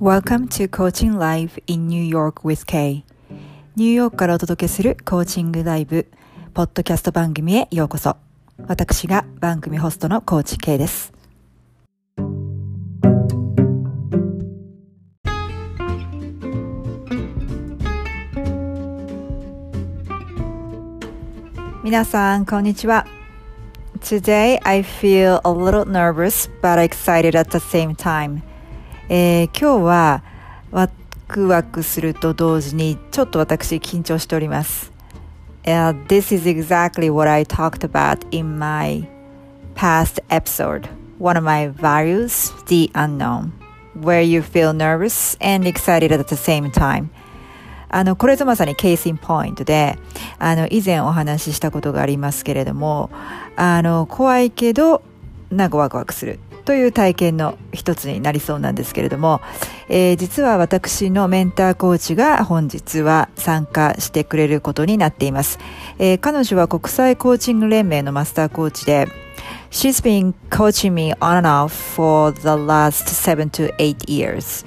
Welcome to Coaching Live in New York with Kay ニューヨークからお届けするコーチングライブポッドキャスト番組へようこそ私が番組ホストのコーチ K です皆さんこんにちは Today I feel a little nervous but excited at the same time えー、今日はワクワクすると同時にちょっと私緊張しております。Uh, this is exactly what I talked about in my past episode. One of my values, the unknown, where you feel nervous and excited at the same time. あの、これぞまさにケースインポイントで、あの、以前お話ししたことがありますけれども、あの、怖いけど、なんかワクワクする。という体験の一つになりそうなんですけれども、えー、実は私のメンターコーチが本日は参加してくれることになっています。えー、彼女は国際コーチング連盟のマスターコーチで、She's been coaching me on and off for the last seven to eight years.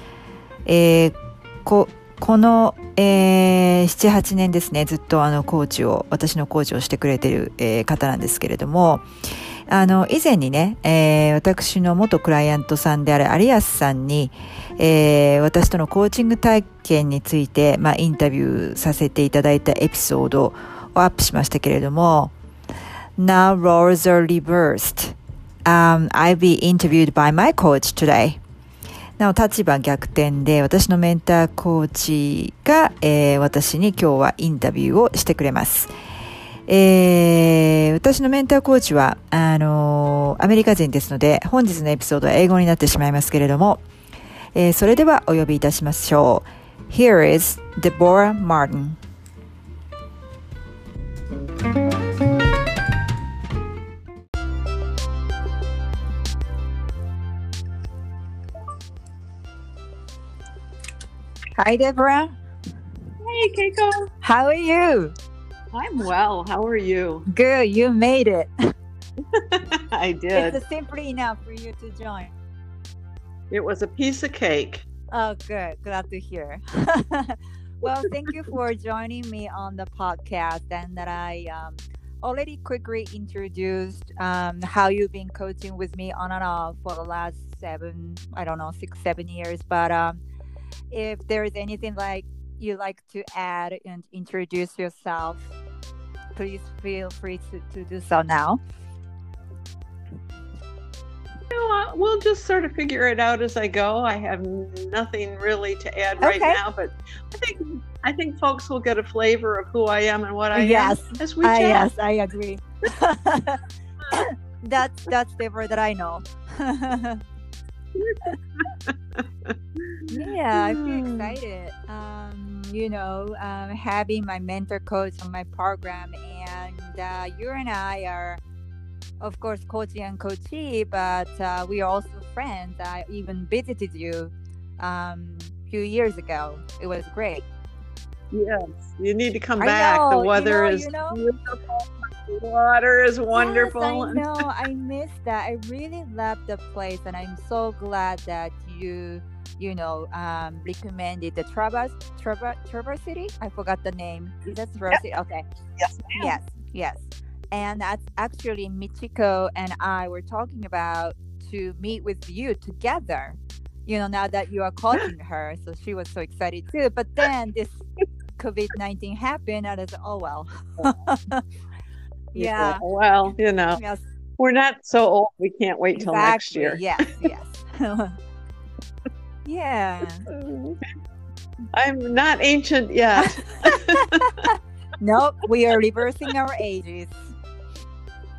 えー、ここの、えー、7、8年ですね、ずっとあのコーチを、私のコーチをしてくれている、えー、方なんですけれども、あの、以前にね、えー、私の元クライアントさんである有安さんに、えー、私とのコーチング体験について、まあ、インタビューさせていただいたエピソードをアップしましたけれども、Now roles are reversed. Um, I'll be interviewed by my coach today. なお、立場逆転で、私のメンターコーチが、えー、私に今日はインタビューをしてくれます。えー、私のメンターコーチは、あのー、アメリカ人ですので、本日のエピソードは英語になってしまいますけれども、えー、それではお呼びいたしましょう。Here is Deborah Martin. Hi, Deborah. Hey, Keiko. How are you? I'm well. How are you? Good. You made it. I did. It's simply enough for you to join. It was a piece of cake. Oh, good. Glad to hear. well, thank you for joining me on the podcast and that I um, already quickly introduced um, how you've been coaching with me on and off for the last seven, I don't know, six, seven years. But um, if there's anything like you like to add and introduce yourself, please feel free to, to do so now. You know, we'll just sort of figure it out as I go. I have nothing really to add right now, but I think I think folks will get a flavor of who I am and what I yes. am as we chat. Uh, yes, I agree. that's that's the word that I know. yeah, I feel hmm. excited. Um, you know, um, having my mentor coach on my program, and uh, you and I are, of course, coaching and coachee, but uh, we are also friends. I even visited you um, a few years ago. It was great. Yes, you need to come back. the weather you know, is you know? beautiful water is wonderful. Yes, I know. I miss that. I really love the place, and I'm so glad that you, you know, um, recommended the Traverse Traverse Traverse City. I forgot the name. Is that Traverse City? Okay. Yes. Yes. Yes. And that's actually Michiko and I were talking about to meet with you together. You know, now that you are coaching her, so she was so excited too. But then this COVID nineteen happened, and I said, "Oh well." Yeah. Oh, well, you know, yes. we're not so old. We can't wait till next year. Yes. Yes. yeah. I'm not ancient yet. nope. We are reversing our ages.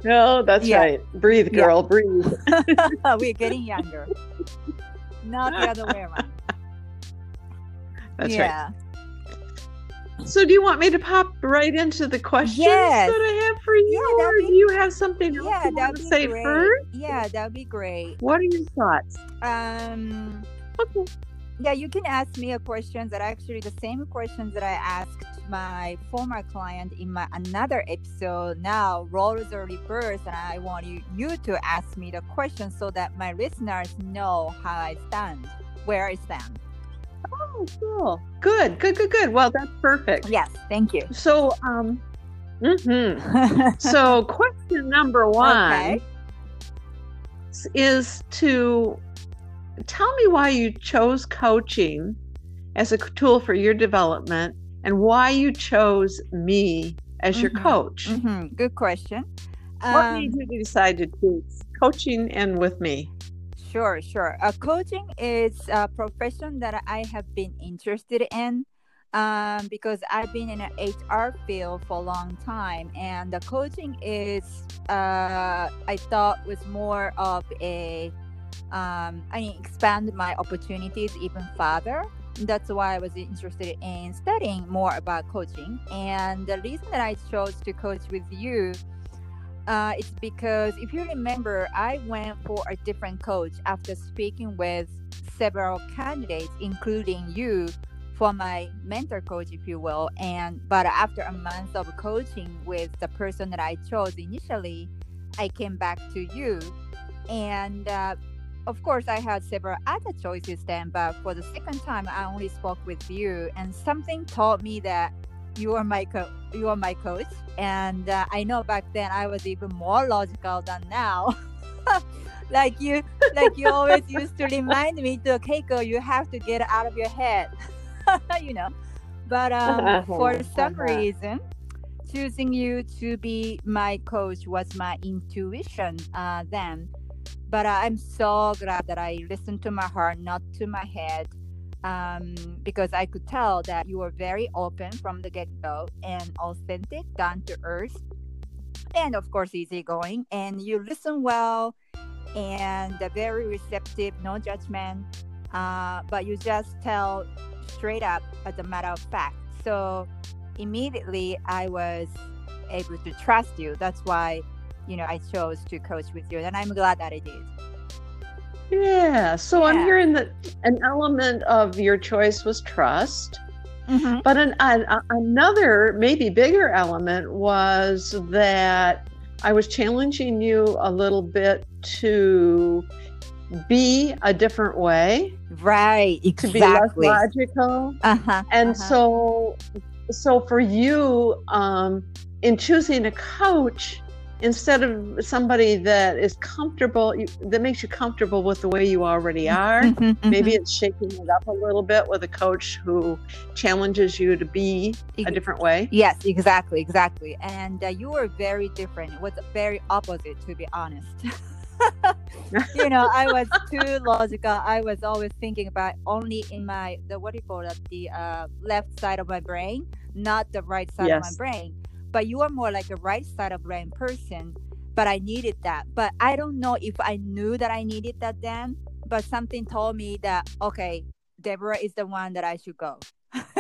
No, that's yeah. right. Breathe, girl. Yeah. Breathe. We're getting younger. Not the other way around. That's yeah. right. So, do you want me to pop right into the questions yes. that I have for you, yeah, or be, do you have something else yeah, you want to say great. first? Yeah, that'd be great. What are your thoughts? Um, okay. Yeah, you can ask me a question that actually the same questions that I asked my former client in my another episode. Now roles are reversed, and I want you you to ask me the question so that my listeners know how I stand, where I stand. Oh, cool. Good, good, good, good. Well, that's perfect. Yes, thank you. So, um, mm-hmm. so question number one okay. is to tell me why you chose coaching as a tool for your development and why you chose me as your mm-hmm. coach. Mm-hmm. Good question. What um, made you decide to choose coaching and with me? Sure, sure. Uh, coaching is a profession that I have been interested in um, because I've been in an HR field for a long time, and the coaching is, uh, I thought, was more of a, um, I mean, expand my opportunities even further. That's why I was interested in studying more about coaching. And the reason that I chose to coach with you uh, it's because if you remember, I went for a different coach after speaking with several candidates, including you, for my mentor coach, if you will. And but after a month of coaching with the person that I chose initially, I came back to you, and uh, of course, I had several other choices then. But for the second time, I only spoke with you, and something told me that you are my co- you are my coach. And uh, i know back then i was even more logical than now. Like you like you always used to remind me to keiko you have to get out of your head you know? But um, for some reason choosing you to be my coach was my intuition uh, then. But uh, i'm so glad that i listened to my heart not to my head um, because I could tell that you were very open from the get go and authentic, down to earth, and of course, easygoing. And you listen well and very receptive, no judgment, uh, but you just tell straight up as a matter of fact. So immediately, I was able to trust you. That's why, you know, I chose to coach with you, and I'm glad that I did. Yeah. So yeah. I'm hearing that an element of your choice was trust. Mm-hmm. But an, an, another, maybe bigger element was that I was challenging you a little bit to be a different way. Right, exactly. To be less logical. Uh-huh, and uh-huh. so so for you, um, in choosing a coach, instead of somebody that is comfortable that makes you comfortable with the way you already mm-hmm, are mm-hmm, mm-hmm. maybe it's shaking it up a little bit with a coach who challenges you to be a different way. yes exactly exactly. And uh, you were very different it was very opposite to be honest. You know i was too logical. I was always thinking about only in my the what do you call it the uh, left side of my brain not the right side yes. of my brain but you are more like a right side of brain person but i needed that but i don't know if i knew that i needed that then but something told me that okay deborah is the one that i should go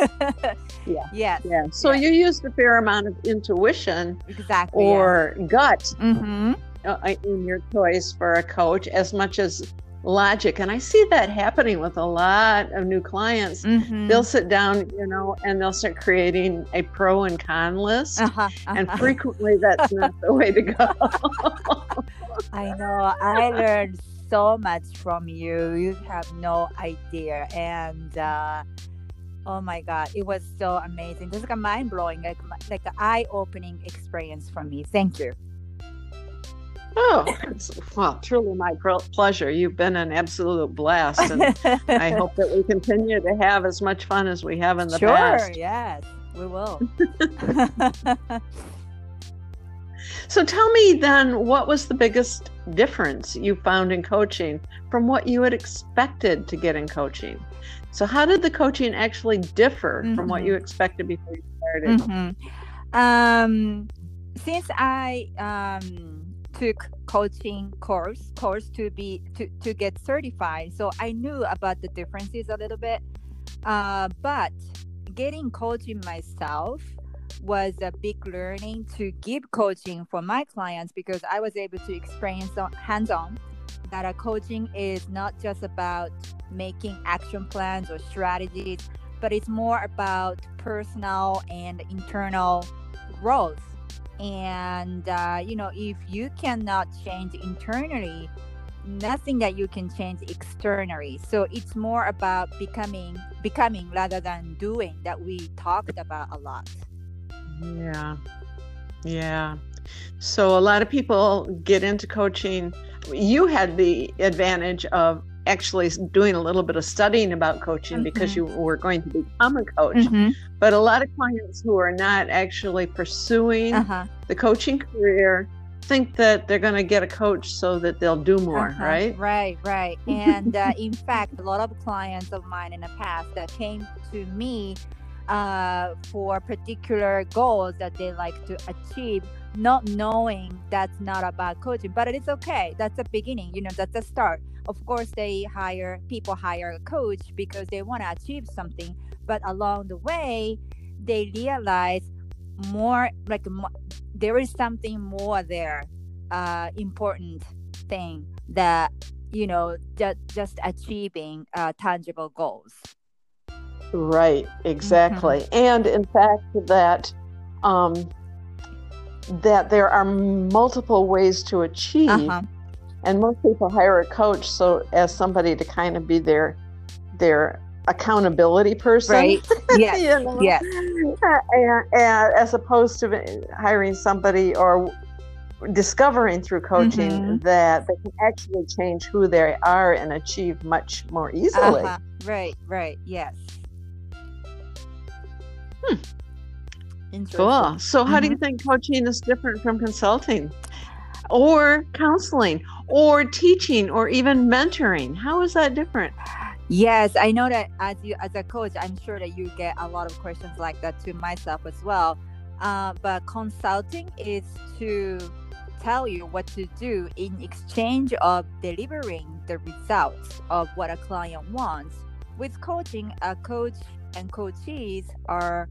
yeah yes yeah so yes. you used a fair amount of intuition exactly or yeah. gut mm-hmm. Uh, in your choice for a coach as much as logic. And i see that happening with a lot of new clients. Mm-hmm. they'll sit down you know and they'll start creating a pro and con list. Uh-huh, uh-huh. and frequently that's not the way to go. I know. I learned so much from you. You have no idea. And uh, oh my god it was so amazing. This is like a mind-blowing like, like an eye-opening experience for me. Thank you Oh, it's, well, truly my pleasure. You've been an absolute blast, and I hope that we continue to have as much fun as we have in the sure, past. Sure, yes, we will. so tell me then, what was the biggest difference you found in coaching from what you had expected to get in coaching? So, how did the coaching actually differ mm-hmm. from what you mm-hmm. expected before you started? Mm-hmm. Um, since I um, took coaching course course to be to, to get certified. So i knew about the differences a little bit. Uh, but getting coaching myself was a big learning to give coaching for my clients because i was able to experience hands-on that a coaching is not just about making action plans or strategies but it's more about personal and internal growth and uh, you know if you cannot change internally nothing that you can change externally. So it's more about becoming becoming rather than doing that we talked about a lot. Yeah. Yeah. So a lot of people get into coaching. You had the advantage of actually doing a little bit of studying about coaching mm-hmm. because you were going to become a coach. Mm-hmm. But a lot of clients who are not actually pursuing uh-huh. the coaching career think that they're going to get a coach so that they'll do more, uh-huh. right? Right, right. And uh, in fact, a lot of clients of mine in the past that came to me uh, for particular goals that they like to achieve not knowing that's not about coaching but it's okay that's a beginning you know that's a start of course they hire people hire a coach because they want to achieve something but along the way they realize more like more, there is something more there uh important thing that you know just just achieving uh, tangible goals right exactly mm-hmm. and in fact that um that there are multiple ways to achieve uh-huh. And most people hire a coach so as somebody to kind of be their their accountability person right yes you know? yes and, and, as opposed to hiring somebody or discovering through coaching mm-hmm. that they can actually change who they are and achieve much more easily uh-huh. right right yes hmm. Cool. So, how mm-hmm. do you mm-hmm. think coaching is different from consulting or counseling or teaching or even mentoring? How is that different? Yes, I know that as you as a coach, I'm sure that you get a lot of questions like that to myself as well. Uh, but consulting is to tell you what to do in exchange of delivering the results of what a client wants. With coaching, a coach and coachees are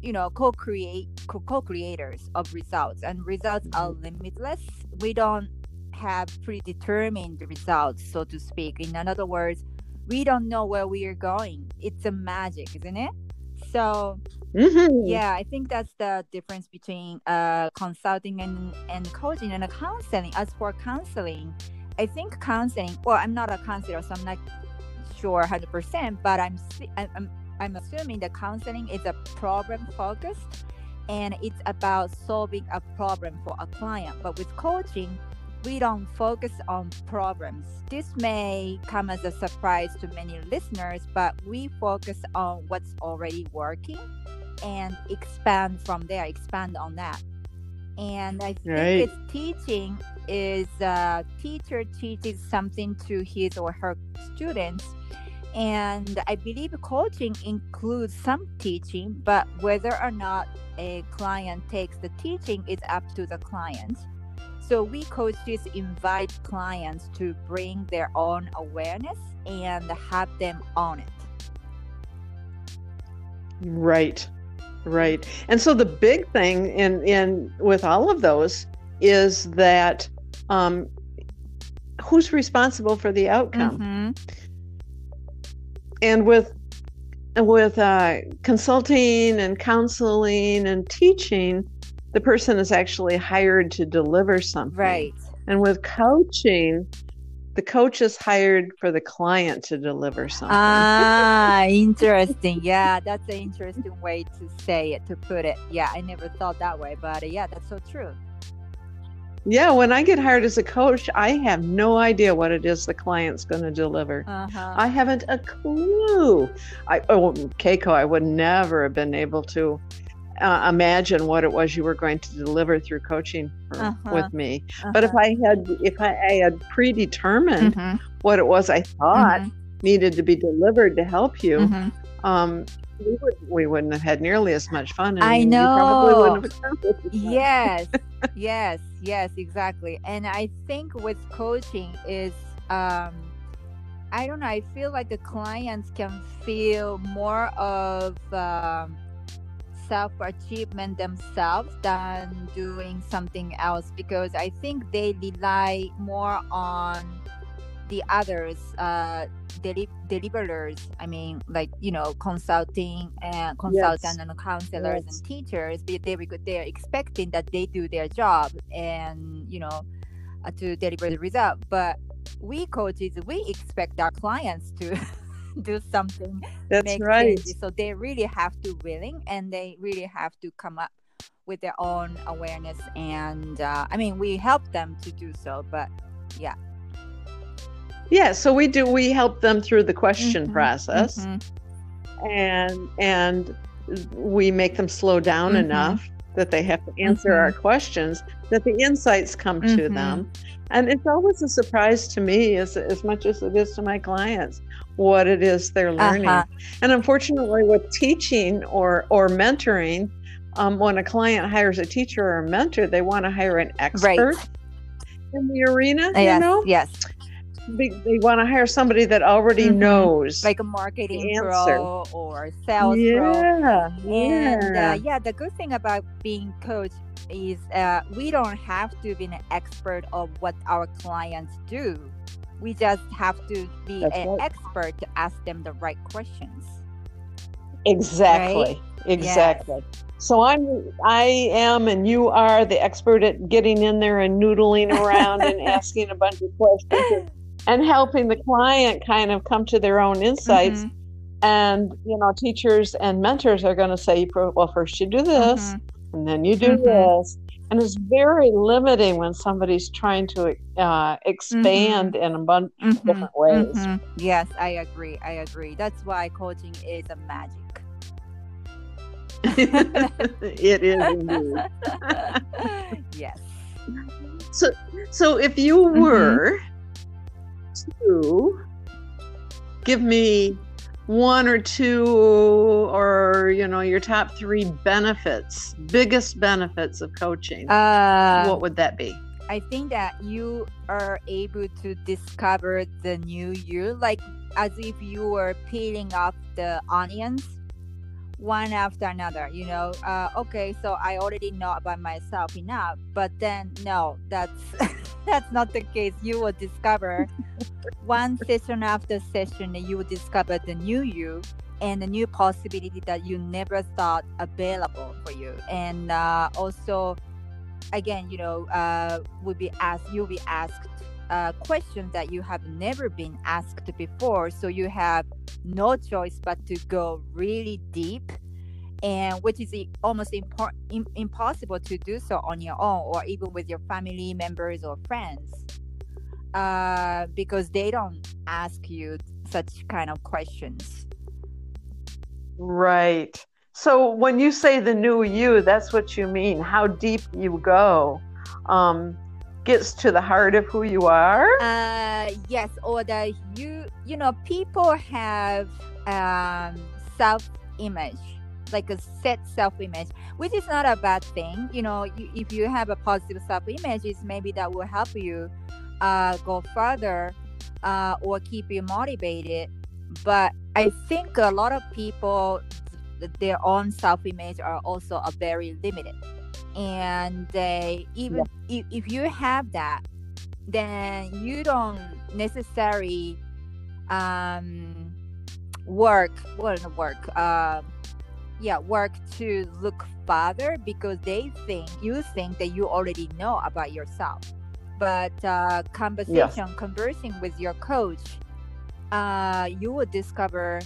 you know co-create co-creators of results and results are limitless we don't have predetermined results so to speak in other words we don't know where we are going it's a magic isn't it so mm-hmm. yeah i think that's the difference between uh, consulting and, and coaching and counseling as for counseling i think counseling well i'm not a counselor so i'm not sure 100% but i'm i'm I'm assuming the counseling is a problem focused and it's about solving a problem for a client. But with coaching, we don't focus on problems. This may come as a surprise to many listeners, but we focus on what's already working and expand from there, expand on that. And I think right. it's teaching is a uh, teacher teaches something to his or her students and I believe coaching includes some teaching, but whether or not a client takes the teaching is up to the client. So we coaches invite clients to bring their own awareness and have them on it. Right. Right. And so the big thing in in with all of those is that um who's responsible for the outcome? Mm-hmm and with with uh, consulting and counseling and teaching, the person is actually hired to deliver something. Right. And with coaching, the coach is hired for the client to deliver something. Ah, interesting. Yeah, that's an interesting way to say it, to put it. Yeah, I never thought that way, but uh, yeah, that's so true. Yeah, when I get hired as a coach, I have no idea what it is the client's going to deliver. Uh-huh. I haven't a clue. I oh, Keiko, I would never have been able to uh, imagine what it was you were going to deliver through coaching for, uh-huh. with me. Uh-huh. But if I had if I, I had predetermined mm-hmm. what it was I thought mm-hmm. needed to be delivered to help you, mm-hmm. um, we, would, we wouldn't have had nearly as much fun. I know. yes, yes, yes, exactly. And I think with coaching is, um, I don't know. I feel like the clients can feel more of um, self achievement themselves than doing something else because I think they rely more on the others uh deli- deliverers i mean like you know consulting and consultant yes. and counselors yes. and teachers they, they they're expecting that they do their job and you know uh, to deliver the result. But we coaches, we expect our clients to do something. That's right. Changes. So they really have to willing and they really have to come up with their own awareness. And uh, I mean, we help them to do so, but yeah. Yeah, so we do. We help them through the question mm-hmm, process, mm-hmm. and and we make them slow down mm-hmm. enough that they have to answer our mm-hmm. questions, that the insights come to mm-hmm. them. And it's always a surprise to me as, as much as it is to my clients what it is they're learning. Uh-huh. And unfortunately, with teaching or, or mentoring, um, when a client hires a teacher or a mentor, they want to hire an expert right. in the arena. Yes, you know? yes they, they want to hire somebody that already mm-hmm. knows like a marketing pro or sales yeah, pro yeah. and uh, yeah the good thing about being coach is uh, we don't have to be an expert of what our clients do we just have to be That's an right. expert to ask them the right questions exactly right? exactly yes. So I'm, I am, and you are the expert at getting in there and noodling around and asking a bunch of questions and helping the client kind of come to their own insights. Mm-hmm. And, you know, teachers and mentors are going to say, well, first you do this, mm-hmm. and then you do mm-hmm. this. And it's very limiting when somebody's trying to uh, expand mm-hmm. in a bunch of mm-hmm. different ways. Mm-hmm. Yes, I agree. I agree. That's why coaching is a magic. it is indeed. yes. So, so if you were to give me one or two or you know your top three benefits biggest benefits of coaching uh, what would that be? I think that you are able to discover the new you like as if you were peeling off the onions one after another you know? Uh, okay so i already know about myself enough but then no that's that's not the case you will discover one session after session you will discover the new you and the new possibility that you never thought available for you and uh, also again you know uh, will be asked you'll be asked uh, questions that you have never been asked before. So you have no choice but to go really deep, and which is almost impor- impossible to do so on your own or even with your family members or friends, uh, because they don't ask you such kind of questions. Right. So when you say the new you, that's what you mean. How deep you go. Um, gets to the heart of who you are uh yes or that you you know people have um self image like a set self image which is not a bad thing you know you, if you have a positive self image is maybe that will help you uh go further uh or keep you motivated but i think a lot of people their own self image are also a very limited and they even yeah. if, if you have that then you don't necessarily um work well not work uh, yeah work to look farther because they think you think that you already know about yourself. But uh, conversation conversing with your coach uh, you will discover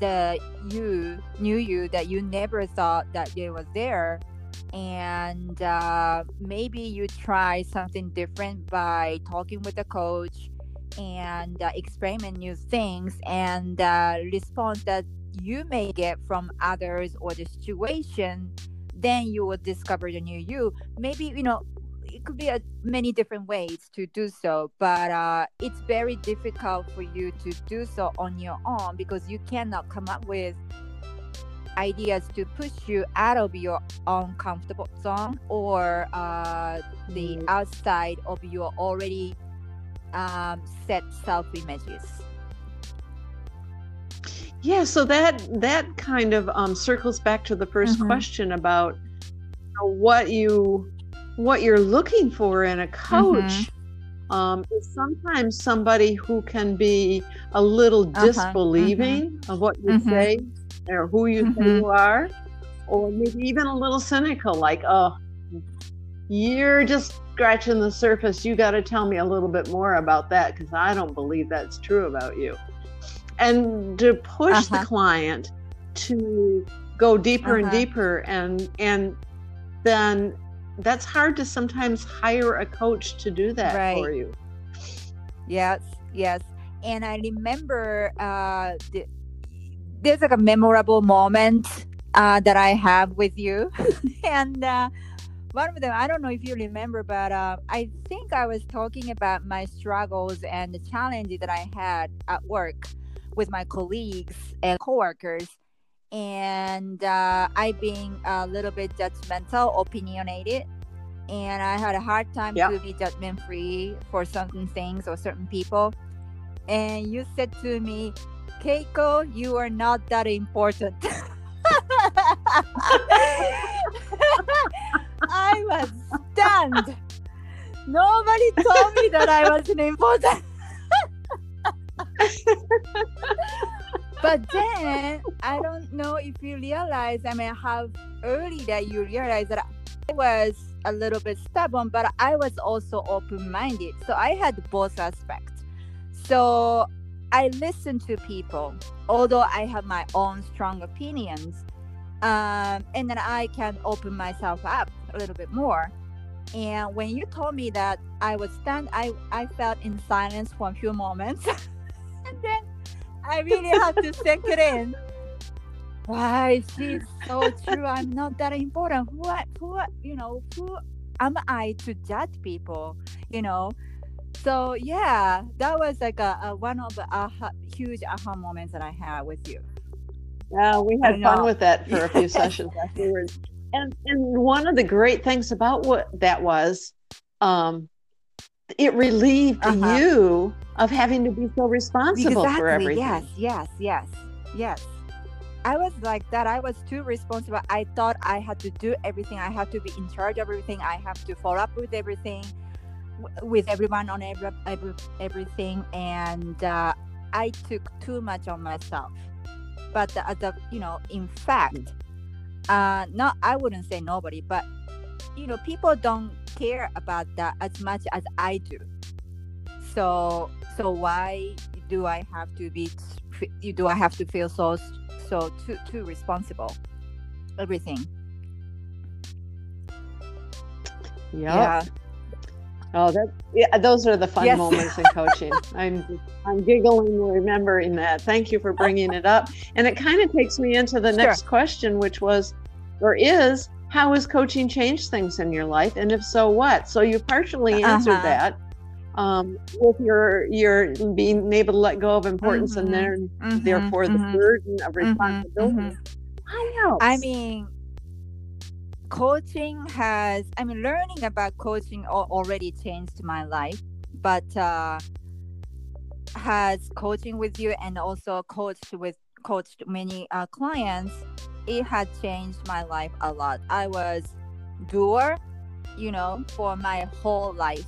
that you knew you that you never thought that it was there. And uh, maybe you try something different by talking with the coach and uh, experiment new things and uh, response that you may get from others or the situation then you will discover the new you maybe you know it could be a, many different ways to do so but uh, it's very difficult for you to do so on your own because you cannot come up with ideas to push you out of your own comfortable zone or uh, the mm. outside of your already um, set self images yeah so that that kind of um, circles back to the 1st mm-hmm. question about you know, what you what you're looking for in a coach mm-hmm. um, is sometimes somebody who can be a little uh-huh. disbelieving mm-hmm. of what you mm-hmm. say or who you mm-hmm. say you are, or maybe even a little cynical, like, oh, you're just scratching the surface. You got to tell me a little bit more about that because I don't believe that's true about you. And to push uh-huh. the client to go deeper uh-huh. and deeper and and then that's hard to sometimes hire a coach to do that right. for you. Yes, yes. And I remember uh, the, there's like a memorable moment uh, that I have with you. and uh, one of them, I don't know if you remember, but uh, I think I was talking about my struggles and the challenges that I had at work with my colleagues and coworkers and uh, I being a little bit judgmental, opinionated, and I had a hard time yep. to be judgment free for certain things or certain people. And you said to me, Keiko, you are not that important. I was stunned. Nobody told me that I wasn't important but then I don't know if you realize, I mean, how early that you realize that I was a little bit stubborn, but I was also open minded. So I had both aspects. So I listen to people, although I have my own strong opinions. Um, and then I can open myself up a little bit more. And when you told me that I was stunned, I, I felt in silence for a few moments. and then I really have to sink it in. Why she's so true. I'm not that important. What who you know, who am I to judge people? You know? So yeah, that was like a, a one of the aha, huge aha moments that I had with you. Yeah, we had fun with that for a few sessions afterwards. And and one of the great things about what that was, um, it relieved uh-huh. you of having to be so responsible exactly. for everything. Yes, yes, yes, yes. I was like that. I was too responsible. I thought I had to do everything. I had to be in charge of everything. I have to follow up with everything, with everyone on every, every everything. And uh, I took too much on myself. But the, the you know, in fact, uh, not I wouldn't say nobody, but you know, people don't care about that as much as I do. So so why do I have to be you do I have to feel so so too too responsible? Everything. Yep. Yeah. Oh, that yeah, those are the fun yes. moments in coaching. I'm I'm giggling remembering that. Thank you for bringing it up. And it kind of takes me into the sure. next question, which was, or is, how has coaching changed things in your life and if so what so you partially answered uh-huh. that um, with your your being able to let go of importance mm-hmm. and then mm-hmm. therefore mm-hmm. the burden of mm-hmm. responsibility mm-hmm. i mean coaching has i mean learning about coaching already changed my life but uh has coaching with you and also coached with coached many uh, clients it had changed my life a lot. I was doer, you know, for my whole life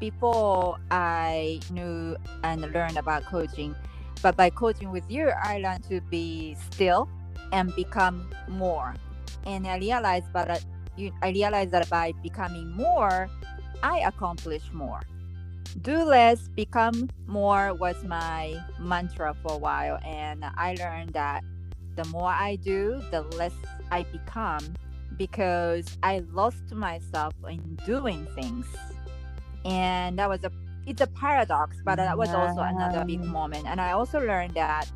before I knew and learned about coaching. But by coaching with you, I learned to be still and become more. And I realized, but uh, I realized that by becoming more, I accomplish more. Do less, become more was my mantra for a while, and I learned that the more I do, the less I become because I lost myself in doing things. And that was a it's a paradox, but that was also another big moment. And I also learned that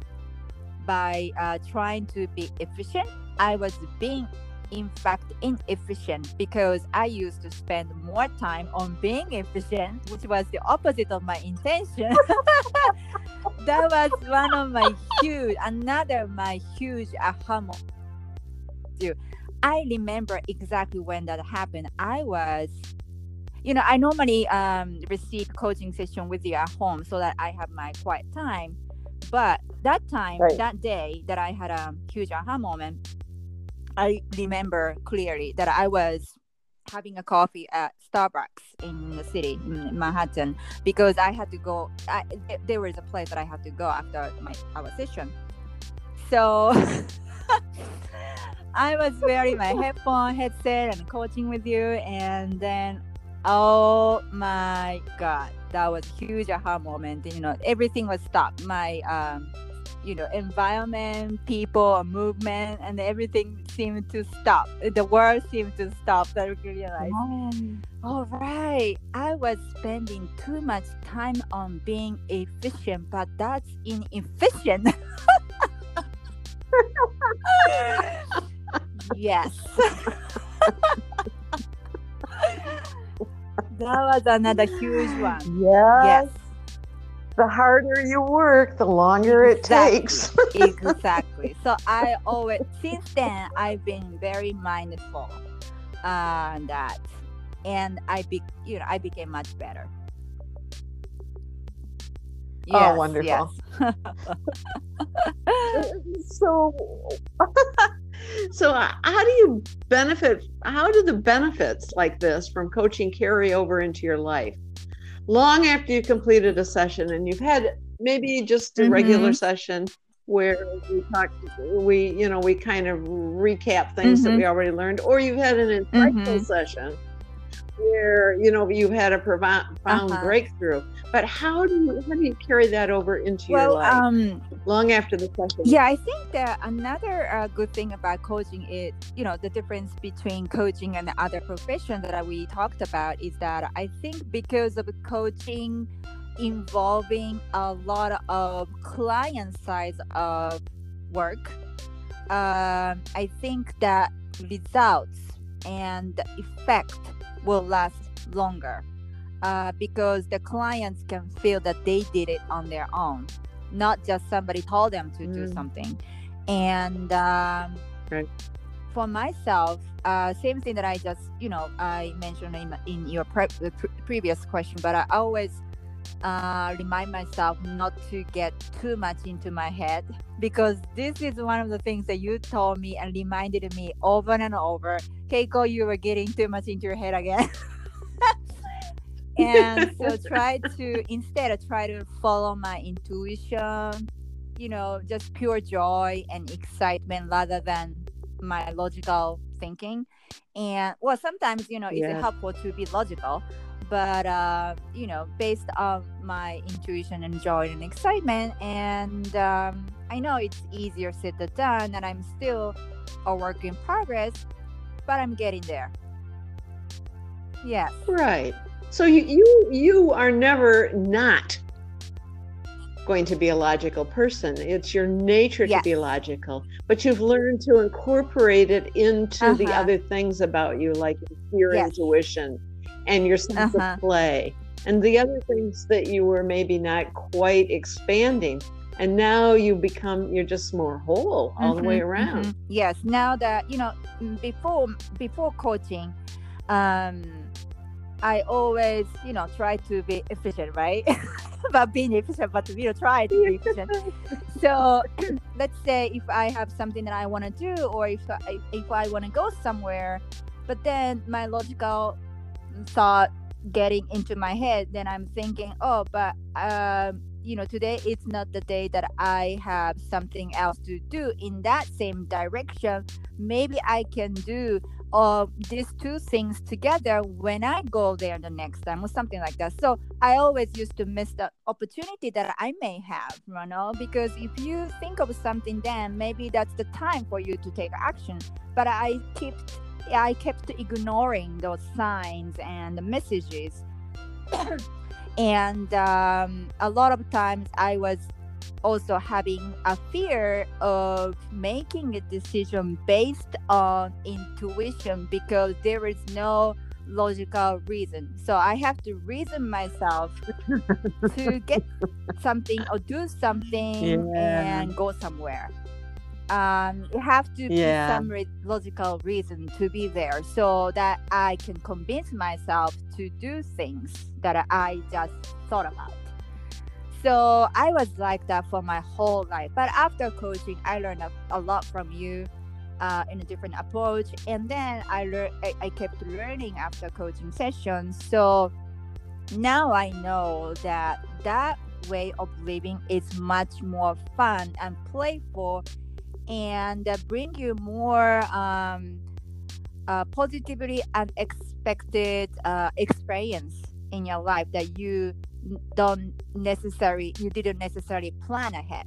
by uh, trying to be efficient, I was being in fact inefficient because I used to spend more time on being efficient, which was the opposite of my intention. that was one of my huge, another my huge aha moment. I remember exactly when that happened. I was, you know, I normally um, receive coaching session with you at home so that I have my quiet time. But that time, right. that day that I had a huge aha moment, I remember clearly that I was having a coffee at Starbucks in the city, in Manhattan, because I had to go. I, there was a place that I had to go after my our session. So I was wearing my headphone, headset, and coaching with you, and then, oh my god, that was huge aha moment. You know, everything was stopped. My um, you know, environment, people, movement, and everything seemed to stop. The world seemed to stop. That I realized. Oh. All right, I was spending too much time on being efficient, but that's inefficient. yes. that was another huge one. Yes. Yes. The harder you work, the longer exactly. it takes. exactly. So I always since then I've been very mindful on that, and I be you know I became much better. Oh, yes, oh, wonderful. Yes. so, so uh, how do you benefit? How do the benefits like this from coaching carry over into your life? Long after you completed a session and you've had maybe just a mm-hmm. regular session where we talk, we, you know, we kind of recap things mm-hmm. that we already learned, or you've had an insightful mm-hmm. session where you know you've had a profound uh-huh. breakthrough. But how do you how do you carry that over into well, your life? um, long after the session. yeah i think that another uh, good thing about coaching is you know the difference between coaching and the other profession that we talked about is that i think because of coaching involving a lot of client size of work um, i think that results and effect will last longer uh, because the clients can feel that they did it on their own, not just somebody told them to mm. do something. And um, right. for myself, uh, same thing that I just, you know, I mentioned in, in your pre- previous question, but I always uh, remind myself not to get too much into my head because this is one of the things that you told me and reminded me over and over. Keiko, you were getting too much into your head again. and so try to instead try to follow my intuition, you know, just pure joy and excitement rather than my logical thinking. And well, sometimes you know it's yeah. helpful to be logical, but uh, you know based on my intuition and joy and excitement and um, i know it's easier said than done and i'm still a work in progress but i'm getting there yes right so you you you are never not going to be a logical person it's your nature yes. to be logical but you've learned to incorporate it into uh-huh. the other things about you like your yes. intuition and your sense uh-huh. of play and the other things that you were maybe not quite expanding and now you become you're just more whole all mm-hmm, the way mm-hmm, around mm-hmm. yes now that you know before before coaching um i always you know try to be efficient right? But being efficient but you know try to be efficient. So let's say if i have something that i want to do or if I, if i want to go somewhere but then my logical thought getting into my head then i'm thinking oh but um you know today it's not the day that i have something else to do in that same direction. Maybe i can do uh, these two things together when i go there the next time or something like that so i always used to miss the opportunity that i may have you know because if you think of something then maybe that's the time for you to take action but i keep I kept ignoring those signs and the messages. and um, a lot of times I was also having a fear of making a decision based on intuition because there is no logical reason. So I have to reason myself to get something or do something yeah. and go somewhere um, you have to yeah. be some re- logical reason to be there so that I can convince myself to do things that I just thought about. So I was like that for my whole life. But after coaching, I learned a, a lot from you uh, in a different approach. And then I, learned, I, I kept learning after coaching sessions. So now I know that that way of living is much more fun and playful and bring you more um, uh, positively unexpected uh, experience in your life that you don't necessarily you didn't necessarily plan ahead.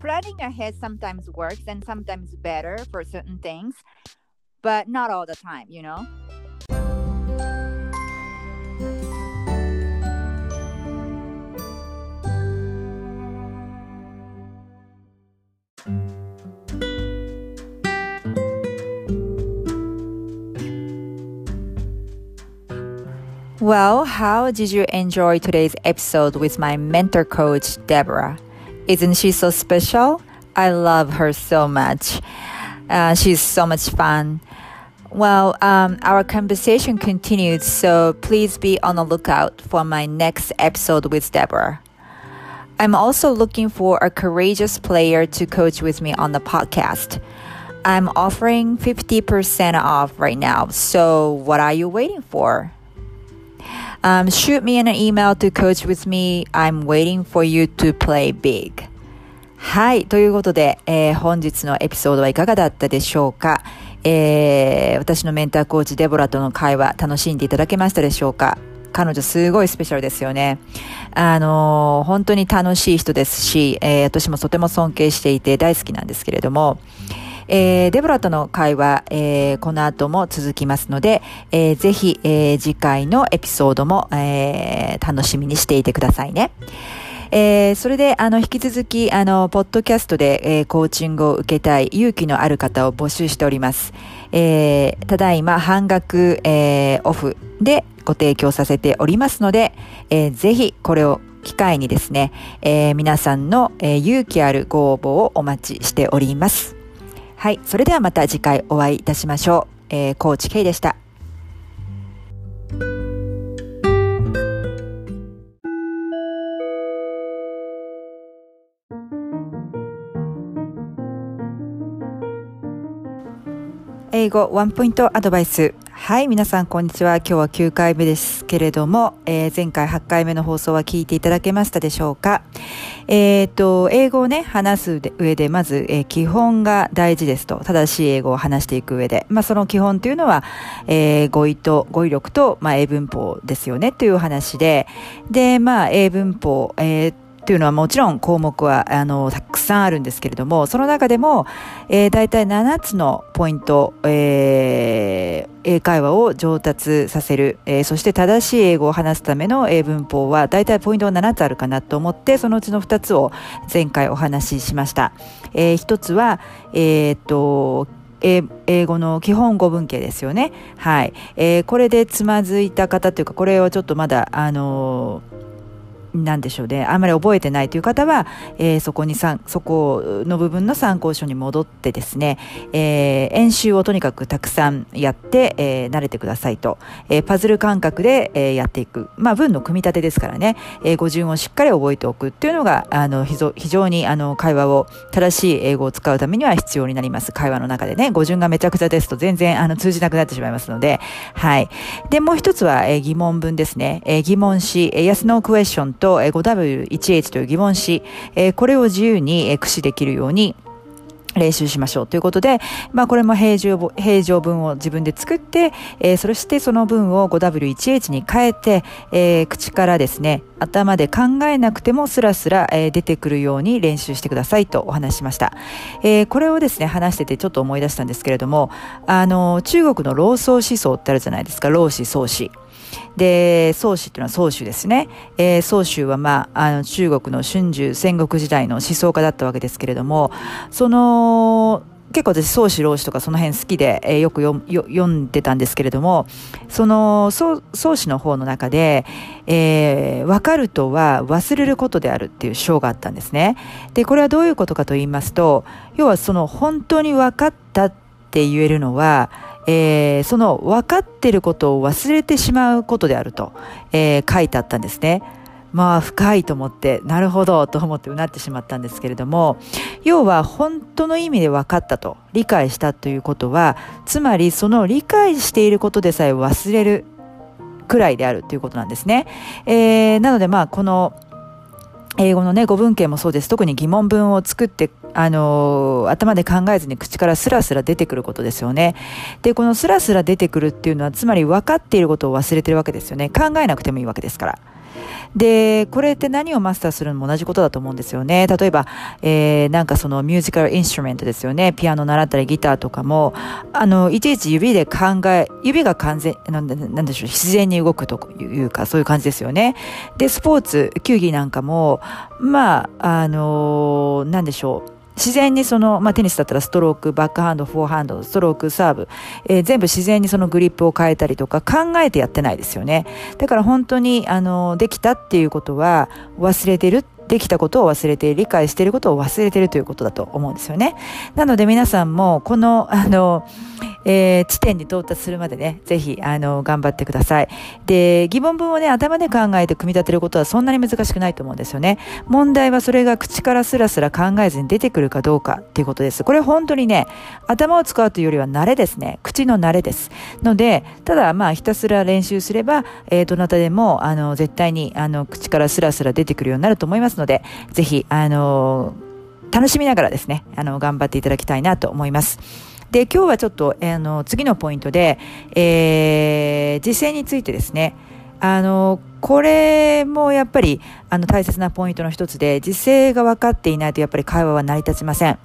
Planning ahead sometimes works and sometimes better for certain things but not all the time you know Well, how did you enjoy today's episode with my mentor coach, Deborah? Isn't she so special? I love her so much. Uh, she's so much fun. Well, um, our conversation continued, so please be on the lookout for my next episode with Deborah. I'm also looking for a courageous player to coach with me on the podcast. I'm offering 50% off right now, so what are you waiting for? Um, shoot me an email to coach with me. I'm waiting for you to play big. はい。ということで、えー、本日のエピソードはいかがだったでしょうか、えー、私のメンターコーチデボラとの会話楽しんでいただけましたでしょうか？彼女すごいスペシャルですよね。あのー、本当に楽しい人ですし、えー、私もとても尊敬していて大好きなんですけれども、えー、デボラとの会話、えー、この後も続きますので、えー、ぜひ、えー、次回のエピソードも、えー、楽しみにしていてくださいね。えー、それで、あの、引き続き、あの、ポッドキャストで、えー、コーチングを受けたい勇気のある方を募集しております。えー、ただいま半額、えー、オフでご提供させておりますので、えー、ぜひこれを機会にですね、えー、皆さんの、えー、勇気あるご応募をお待ちしております。はい。それではまた次回お会いいたしましょう。えー、コーチ K でした。英語ワンポイントアドバイスはい、皆さんこんにちは。今日は9回目ですけれども、えー、前回8回目の放送は聞いていただけましたでしょうか。えっ、ー、と、英語をね、話す上で、まず、えー、基本が大事ですと、正しい英語を話していく上で、まあ、その基本というのは、えー、語彙と、語彙力と、まあ、英文法ですよね、という話で、で、まあ、英文法、えーというのはもちろん項目はあのたくさんあるんですけれどもその中でも、えー、大体7つのポイント、えー、英会話を上達させる、えー、そして正しい英語を話すための英文法は大体ポイントは7つあるかなと思ってそのうちの2つを前回お話ししました、えー、1つはえー、っと英語の基本語文型ですよね。はい。えー、これでつまずいた方というか、これはちょっとまだ、あのーなんでしょうね、あんまり覚えてないという方は、えー、そこにさん、そこの部分の参考書に戻ってですね、えー、演習をとにかくたくさんやって、えー、慣れてくださいと、えー、パズル感覚で、えー、やっていく。まあ、文の組み立てですからね、えー、語順をしっかり覚えておくっていうのが、あの、非常に、あの、会話を、正しい英語を使うためには必要になります。会話の中でね、語順がめちゃくちゃですと全然、あの、通じなくなってしまいますので、はい。で、もう一つは、えー、疑問文ですね。えー、疑問詞、えー、yes, no question と 5W1H という疑問詞、これを自由に駆使できるように練習しましょうということで、まあこれも平常平常文を自分で作って、えー、そしてその文を 5W1H に変えて、えー、口からですね、頭で考えなくてもスラスラ、えー、出てくるように練習してくださいとお話しました。えー、これをですね、話しててちょっと思い出したんですけれども、あの、中国の老荘思想ってあるじゃないですか、老子宗子。で、宗氏っていうのは宗主ですね。えー、宗主はまあ、あの、中国の春秋戦国時代の思想家だったわけですけれども、その、結構私、宗師老子とかその辺好きで、えー、よく読んでたんですけれども、その、宗師の方の中で、えー、分かるとは忘れることであるっていう章があったんですね。で、これはどういうことかと言いますと、要はその本当に分かったっって言えるのは、えー、その分かってることを忘れてしまうことであると、えー、書いてあったんですね。まあ深いと思って、なるほどと思ってうなってしまったんですけれども、要は本当の意味で分かったと、理解したということは、つまりその理解していることでさえ忘れるくらいであるということなんですね。えー、なのでまあこの英語のね、語文系もそうです。特に疑問文を作って、あのー、頭で考えずに口からスラスラ出てくることですよね。で、このスラスラ出てくるっていうのは、つまり分かっていることを忘れてるわけですよね。考えなくてもいいわけですから。で、これって何をマスターするのも同じことだと思うんですよね。例えば、えー、なんかそのミュージカルインストゥルメントですよね。ピアノ習ったりギターとかも、あの、いちいち指で考え、指が完全、なんなんでしょう、自然に動くというか、そういう感じですよね。で、スポーツ、球技なんかも、まあ、あのー、なんでしょう。自然にその、まあ、テニスだったらストローク、バックハンド、フォーハンド、ストローク、サーブ、えー、全部自然にそのグリップを変えたりとか考えてやってないですよね。だから本当に、あの、できたっていうことは忘れてるできたことを忘れて、理解していることを忘れているということだと思うんですよね。なので皆さんも、この、あの、えー、地点に到達するまでね、ぜひ、あの、頑張ってください。で、疑問文をね、頭で考えて組み立てることはそんなに難しくないと思うんですよね。問題はそれが口からスラスラ考えずに出てくるかどうかっていうことです。これ本当にね、頭を使うというよりは慣れですね。口の慣れです。ので、ただ、まあ、ひたすら練習すれば、えー、どなたでも、あの、絶対に、あの、口からスラスラ出てくるようになると思いますので、ぜひ、あの、楽しみながらですね、あの、頑張っていただきたいなと思います。で、今日はちょっと、あの、次のポイントで、えー、実践についてですね、あの、これもやっぱり、あの、大切なポイントの一つで、実勢が分かっていないとやっぱり会話は成り立ちません。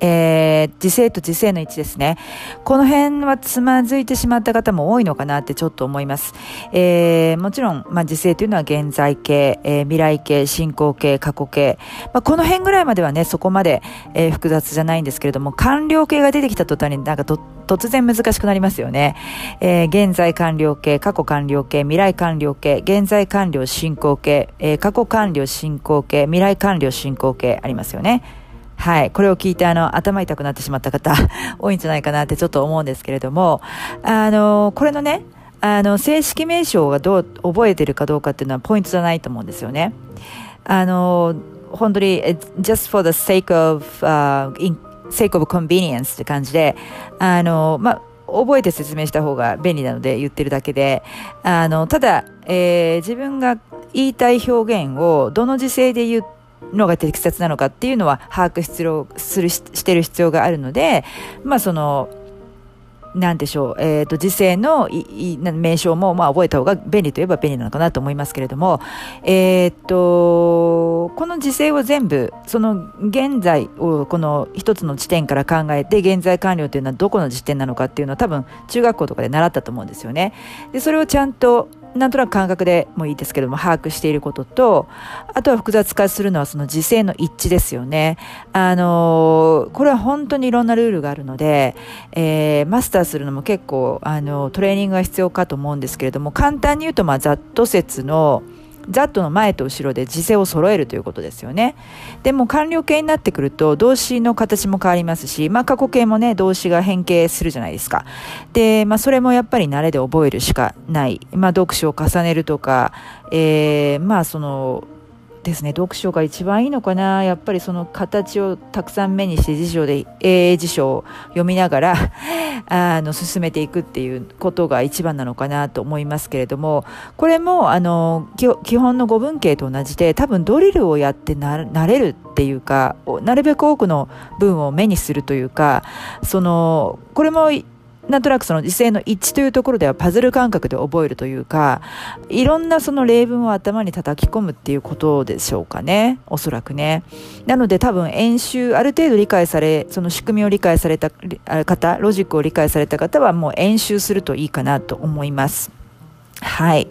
えー、時勢と時勢の位置ですね。この辺はつまずいてしまった方も多いのかなってちょっと思います。えー、もちろん、まあ、時勢というのは現在形、えー、未来形、進行形、過去形。まあ、この辺ぐらいまではね、そこまで、えー、複雑じゃないんですけれども、完了形が出てきた途端になんかと突然難しくなりますよね。えー、現在完了形、過去完了形、未来完了形、現在完了進行形、えー、過去完了進行形、未来完了進行形ありますよね。はい。これを聞いて、あの、頭痛くなってしまった方、多いんじゃないかなってちょっと思うんですけれども、あの、これのね、あの、正式名称がどう、覚えてるかどうかっていうのはポイントじゃないと思うんですよね。あの、本当に、just for the sake of,、uh, in, sake of convenience って感じで、あの、ま覚えて説明した方が便利なので言ってるだけで、あの、ただ、えー、自分が言いたい表現をどの時勢で言ってのが適切なのかっていうのは把握必要するしてる必要があるので、まあその、なんでしょう、えっ、ー、と、時世の名称も、まあ、覚えた方が便利といえば便利なのかなと思いますけれども、えっ、ー、と、この時世を全部、その現在をこの一つの地点から考えて、現在完了というのはどこの時点なのかっていうのは多分中学校とかで習ったと思うんですよね。で、それをちゃんとなんとなく感覚でもいいですけども、把握していることと、あとは複雑化するのはその時勢の一致ですよね。あの、これは本当にいろんなルールがあるので、えー、マスターするのも結構、あの、トレーニングが必要かと思うんですけれども、簡単に言うと、まあ、ざっと説の、ザットの前と後ろで時勢を揃えるということですよね。でも完了形になってくると動詞の形も変わりますし、まあ過去形もね、動詞が変形するじゃないですか。で、まあそれもやっぱり慣れで覚えるしかない。まあ読書を重ねるとか、えー、まあその、ですね読書が一番いいのかな。やっぱりその形をたくさん目にして辞書で英辞書を読みながら あの進めていくっていうことが一番なのかなと思いますけれどもこれもあの基本の語文系と同じで多分ドリルをやってなれるっていうかなるべく多くの文を目にするというかそのこれもなんとなくその時勢の一致というところではパズル感覚で覚えるというか、いろんなその例文を頭に叩き込むっていうことでしょうかね。おそらくね。なので多分演習、ある程度理解され、その仕組みを理解された方、ロジックを理解された方はもう演習するといいかなと思います。はい。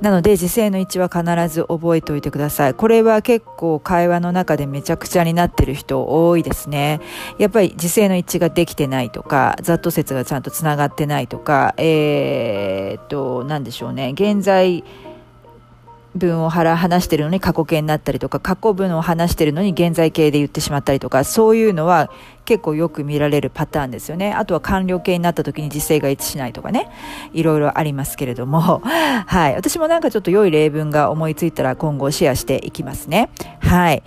なので、時勢の位置は必ず覚えておいてください。これは結構会話の中でめちゃくちゃになってる人多いですね。やっぱり時勢の一致ができてないとか、ざっと説がちゃんとつながってないとか、えー、っと、なんでしょうね。現在、文を話してるのに過去形になったりとか、過去文を話してるのに現在形で言ってしまったりとか、そういうのは結構よく見られるパターンですよね。あとは完了形になった時に実勢が一致しないとかね、いろいろありますけれども、はい。私もなんかちょっと良い例文が思いついたら今後シェアしていきますね。はい。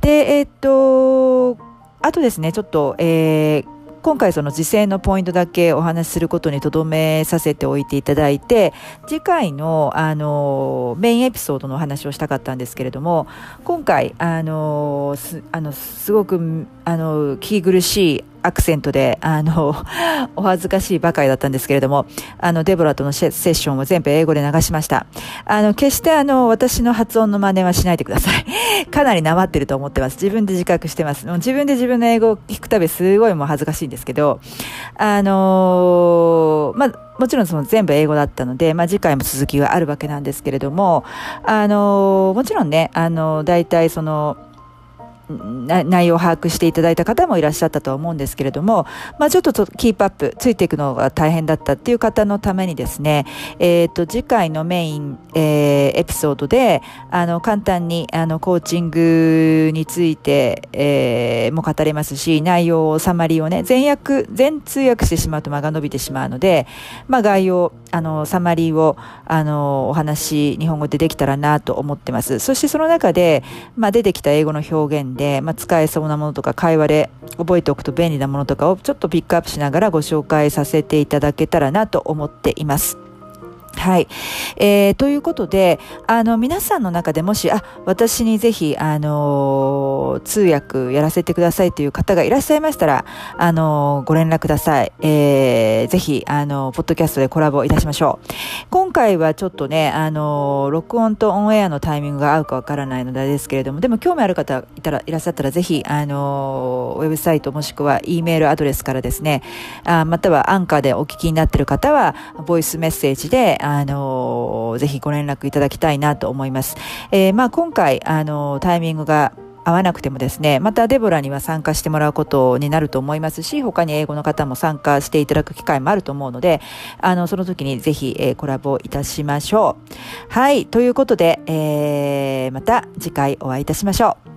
で、えー、っと、あとですね、ちょっと、えー、今回その時制のポイントだけお話しすることにとどめさせておいていただいて、次回の、あの、メインエピソードのお話をしたかったんですけれども、今回、あの、す、あの、すごく、あの、聞き苦しいアクセントで、あの、お恥ずかしいばかりだったんですけれども、あの、デボラとのセッションを全部英語で流しました。あの、決してあの、私の発音の真似はしないでください。かなりなまってると思ってます。自分で自覚してます。自分で自分の英語を聞くたびすごいもう恥ずかしいんですけど、あのー、まあ、もちろんその全部英語だったので、まあ、次回も続きがあるわけなんですけれども、あのー、もちろんね、あのー、大体その、内容を把握していただいた方もいらっしゃったと思うんですけれども、まあ、ちょっとキープアップついていくのが大変だったっていう方のためにですね、えっ、ー、と次回のメイン、えー、エピソードであの簡単にあのコーチングについて、えー、も語れますし内容をサマリーをね全訳全通訳してしまうと間が伸びてしまうので、まあ、概要あのサマリーをあのお話日本語でできたらなと思ってます。そしてその中で、まあ、出てきた英語の表現で、まあ、使えそうなものとか会話で覚えておくと便利なものとかをちょっとピックアップしながらご紹介させていただけたらなと思っています。はい。えー、ということで、あの、皆さんの中でもし、あ、私にぜひ、あのー、通訳やらせてくださいという方がいらっしゃいましたら、あのー、ご連絡ください。えー、ぜひ、あのポッドキャストでコラボいたしましょう。今回はちょっとね、あの録音とオンエアのタイミングが合うかわからないのでですけれども、でも興味ある方いたら、いらっしゃったら、ぜひ、あのウェブサイトもしくは E メールアドレスからですね、あまたはアンカーでお聞きになっている方は、ボイスメッセージで、あの、ぜひご連絡いただきたいなと思います。えー、まあ今回、あの、タイミングが合わなくてもですね、またデボラには参加してもらうことになると思いますし、他に英語の方も参加していただく機会もあると思うので、あの、その時にぜひ、えー、コラボいたしましょう。はい、ということで、えー、また次回お会いいたしましょう。